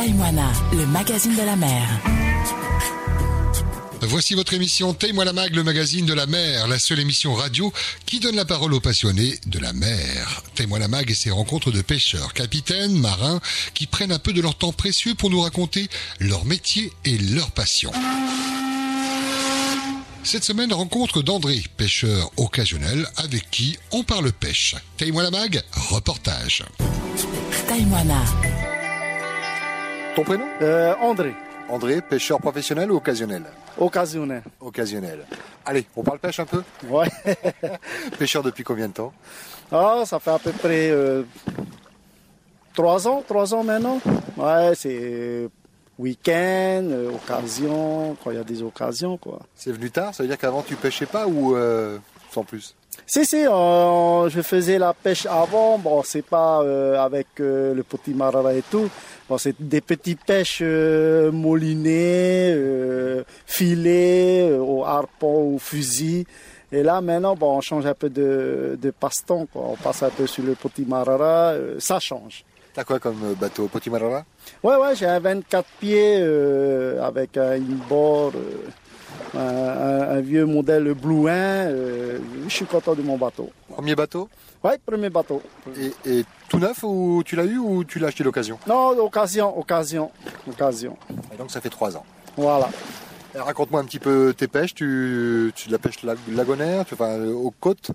Taïmoana, le magazine de la mer. Voici votre émission Taille-moi la mag, le magazine de la mer, la seule émission radio qui donne la parole aux passionnés de la mer. Taille-moi la mag et ses rencontres de pêcheurs, capitaines, marins, qui prennent un peu de leur temps précieux pour nous raconter leur métier et leur passion. Cette semaine, rencontre d'André, pêcheur occasionnel, avec qui on parle pêche. Taille-moi la mag, reportage. Taïmoana, Ton prénom Euh, André, André, pêcheur professionnel ou occasionnel occasionnel. Occasionnel. Allez, on parle pêche un peu Ouais. Pêcheur depuis combien de temps Ah, ça fait à peu près euh, trois ans, trois ans maintenant. Ouais, c'est week-end, euh, occasion, quand il y a des occasions, quoi. C'est venu tard Ça veut dire qu'avant tu pêchais pas ou euh, sans plus Si, si, je faisais la pêche avant. Bon, c'est pas euh, avec euh, le petit marara et tout. Bon, c'est des petites pêches euh, moulinées, euh, filets, au harpon, au fusil. Et là, maintenant, bon, on change un peu de, de passe-temps. quoi. On passe un peu sur le petit marara. ça change. T'as quoi comme bateau Petit Marara? Ouais, ouais, j'ai un 24 pieds avec un inboard, euh, un, vieux modèle Blue 1. euh, je suis content de mon bateau. Premier bateau Ouais, premier bateau. et, et tout neuf ou tu l'as eu ou tu l'as acheté d'occasion Non, occasion, occasion, occasion. Et donc ça fait trois ans. Voilà. Raconte-moi un petit peu tes pêches. Tu, tu la pêche lag- lagonaire, tu, enfin, euh, aux côtes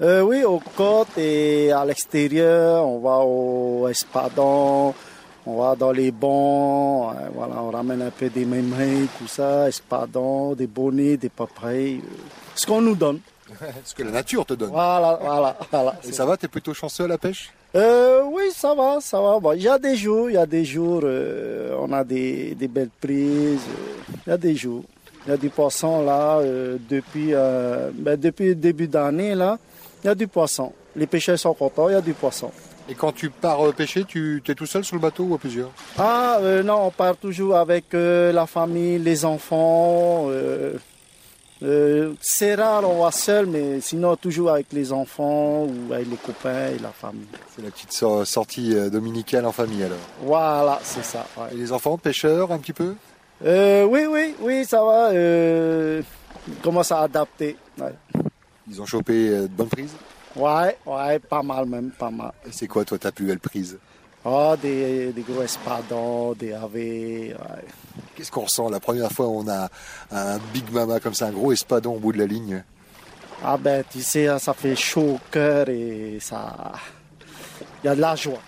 Euh, oui, aux côtes et à l'extérieur, on va au espadon, on va dans les bancs, euh, voilà, on ramène un peu des mémeries, tout ça, espadon, des bonnets, des papayes, euh, ce qu'on nous donne. Ce que la nature te donne. Voilà, voilà, voilà. Et ça va T'es plutôt chanceux à la pêche? Euh, oui, ça va, ça va. Bon, il y a des jours, il y a des jours, euh, on a des, des belles prises. euh, Il y a des jours. Il y a du poisson là depuis, ben, depuis le début d'année là. Il y a du poisson. Les pêcheurs sont contents, il y a du poisson. Et quand tu pars euh, pêcher, tu es tout seul sur le bateau ou à plusieurs? Ah euh, non, on part toujours avec euh, la famille, les enfants. euh, c'est rare, on va seul, mais sinon toujours avec les enfants ou avec les copains et la famille. C'est la petite sor- sortie dominicale en famille alors. Voilà, c'est ça. ouais. Et les enfants, pêcheurs un petit peu? Euh, oui, oui, oui, ça va. Ils commencent à adapter. Ouais. Ils ont chopé de bonnes prises? Ouais, ouais, pas mal même, pas mal. Et c'est quoi toi ta plus belle prise? Oh, des, des gros espadons, des AV. Ouais. Qu'est-ce qu'on ressent? La première fois où on a un Big Mama comme ça, un gros espadon au bout de la ligne Ah ben, tu sais, ça fait chaud au cœur et ça... Il y a de la joie.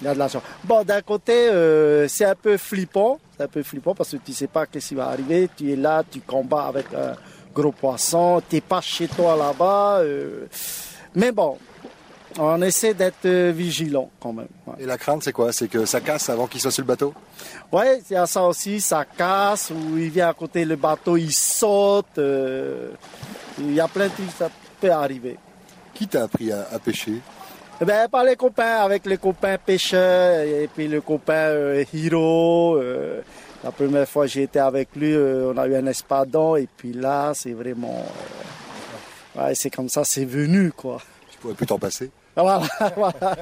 Il y a de la joie. Bon, d'un côté, euh, c'est un peu flippant. C'est un peu flippant parce que tu sais pas qu'est-ce qui va arriver. Tu es là, tu combats avec un gros poisson. Tu n'es pas chez toi là-bas. euh. Mais bon, on essaie d'être euh, vigilant quand même. ouais. Et la crainte c'est quoi? C'est que ça casse avant qu'il soit sur le bateau? Ouais, il y a ça aussi, ça casse, ou il vient à côté le bateau, il saute. euh, il y a plein de trucs, ça peut arriver. Qui t'a appris à, à pêcher? Eh ben, par les copains, avec les copains pêcheurs, et puis le copain euh, Hiro. euh, la première fois que j'ai été avec lui, on a eu un espadon, et puis là, c'est vraiment. Ouais, c'est comme ça, c'est venu, quoi. Tu pourrais plus t'en passer. Voilà, voilà.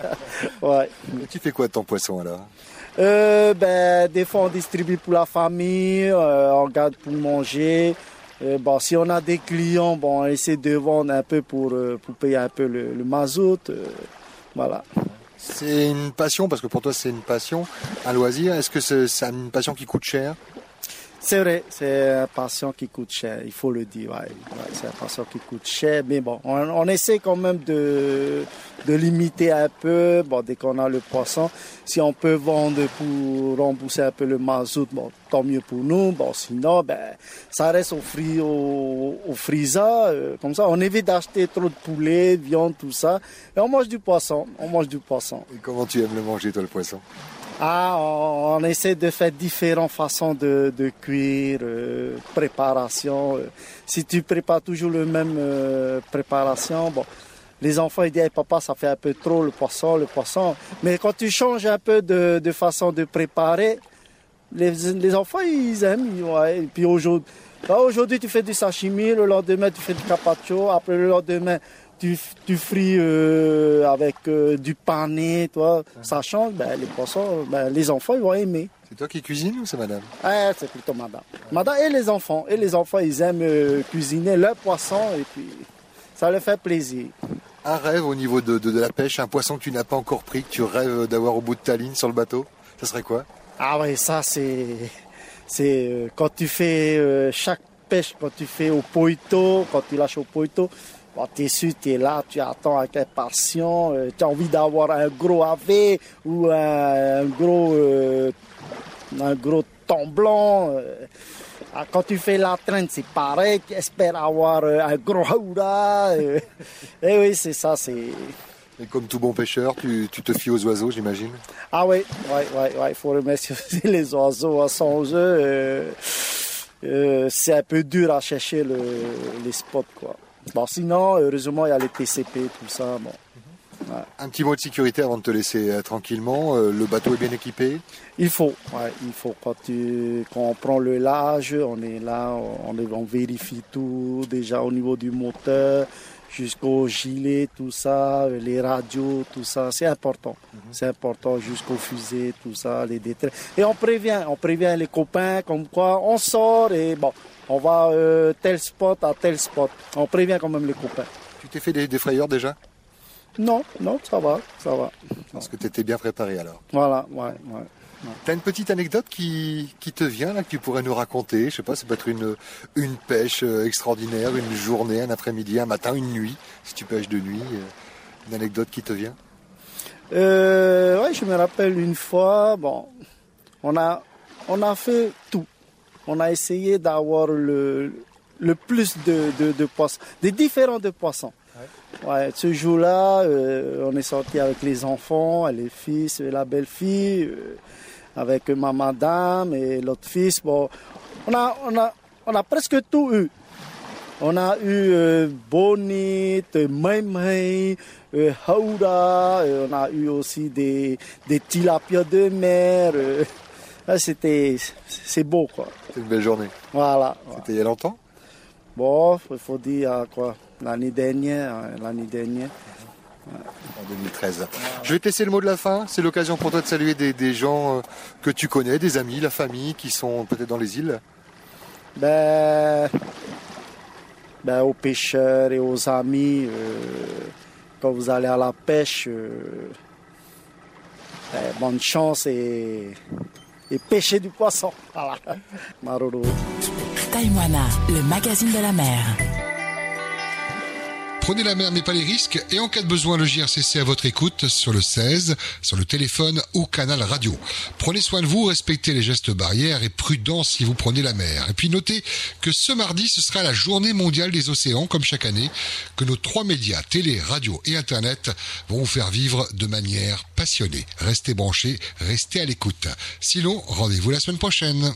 Ouais. Et tu fais quoi de ton poisson alors? Euh, ben, des fois, on distribue pour la famille, euh, on garde pour manger. Euh, bon, si on a des clients, bon, on essaie de vendre un peu pour, euh, pour payer un peu le, le mazout. voilà. C'est une passion, parce que pour toi c'est une passion, un loisir. Est-ce que c'est une passion qui coûte cher? C'est vrai, c'est un patient qui coûte cher, il faut le dire. C'est un patient qui coûte cher, mais bon, on, essaie quand même de, de limiter un peu. Bon, dès qu'on a le poisson, si on peut vendre pour rembourser un peu le mazout, tant mieux pour nous. Bon, sinon, ben, ça reste au, fri, au, euh, comme ça, on évite d'acheter trop de poulet, de viande, tout ça. Et on mange du poisson, on mange du poisson. Et comment tu aimes le manger toi le poisson? Ah, on, essaie de faire différentes façons de, de cuire, euh, préparation. euh. Si tu prépares toujours le même euh, préparation, bon, les enfants ils disent Hey, papa ça fait un peu trop le poisson, le poisson. Mais quand tu changes un peu de, de façon de préparer, les, les enfants ils aiment. ouais. Et puis aujourd'hui, là, aujourd'hui tu fais du sashimi, le lendemain tu fais du carpaccio, après le lendemain tu, tu frites euh, avec euh, du pané, toi, ça change. Ben, les poissons, ben, les enfants, ils vont aimer. C'est toi qui cuisines ou c'est madame? Ah, c'est plutôt madame. Madame et les enfants. Et les enfants, ils aiment euh, cuisiner leur poisson et puis ça leur fait plaisir. Un rêve au niveau de, de- de la pêche, un poisson que tu n'as pas encore pris, que tu rêves d'avoir au bout de ta ligne sur le bateau, ça serait quoi? Ah oui, ça c'est c'est quand tu fais chaque pêche, quand tu fais au poito, quand tu lâches au poito, bon, tu es sûr, tu es là, tu attends avec impatience, euh, tu as envie d'avoir un gros AV ou un, un gros euh, un gros blanc. euh. Ah, quand tu fais la traîne, c'est pareil, tu espères avoir euh, un gros haura. euh. Et oui, c'est ça, c'est... Et comme tout bon pêcheur, tu, tu te fies aux oiseaux, j'imagine? Ah oui, oui, oui, oui, il faut remercier les oiseaux à son jeu. euh, euh, c'est un peu dur à chercher le, les spots, quoi. Bon, sinon, heureusement, il y a les TCP, tout ça. Bon. Un petit mot de sécurité avant de te laisser euh, tranquillement. Euh, le bateau est bien équipé? Il faut, ouais, il faut. Quand, tu, quand on prend le large, on est là, on, vérifie tout, déjà au niveau du moteur, jusqu'au gilet, tout ça, les radios, tout ça. C'est important. C'est important jusqu'aux fusées, tout ça, les détails. Et on prévient, on prévient les copains comme quoi on sort et bon, on va euh, tel spot à tel spot. On prévient quand même les copains. Tu t'es fait des, des frayeurs déjà? Non, non, ça va, ça va. Parce que tu étais bien préparé alors. Voilà, ouais, ouais. T'as une petite anecdote qui, qui te vient là, que tu pourrais nous raconter? Je sais pas, ça peut être une, une pêche euh, extraordinaire, une journée, un après-midi, un matin, une nuit, si tu pêches de nuit. euh, Une anecdote qui te vient? Euh, ouais, je me rappelle une fois, bon, on a, on a fait tout. On a essayé d'avoir le, le plus de, de, de poissons, des différents de poissons. Ouais, ce jour-là, euh, on est sorti avec les enfants, les fils, la belle-fille, euh, avec ma madame et l'autre fils. Bon, on a, on a, on a presque tout eu. On a eu euh, bonite, maimai, euh, haura, euh, on a eu aussi des, des tilapias de mer. Ah, C'était, c'est beau quoi. C'était une belle journée. Voilà. C'était il y a longtemps? Bon, il faut dire euh, quoi, l'année dernière, hein, l'année dernière. En 2013. Je vais te laisser le mot de la fin. C'est l'occasion pour toi de saluer des, des gens euh, que tu connais, des amis, la famille, qui sont peut-être dans les îles. Ben, ben, aux pêcheurs et aux amis, euh, quand vous allez à la pêche, euh, ben, bonne chance et, et pêchez du poisson. Voilà. Taïwana, le magazine de la mer. Prenez la mer mais pas les risques et en cas de besoin le JRCC à votre écoute sur le 16, sur le téléphone ou canal radio. Prenez soin de vous, respectez les gestes barrières et prudence si vous prenez la mer. Et puis notez que ce mardi ce sera la journée mondiale des océans comme chaque année, que nos trois médias, télé, radio et internet vont vous faire vivre de manière passionnée. Restez branchés, restez à l'écoute. Sinon, rendez-vous la semaine prochaine.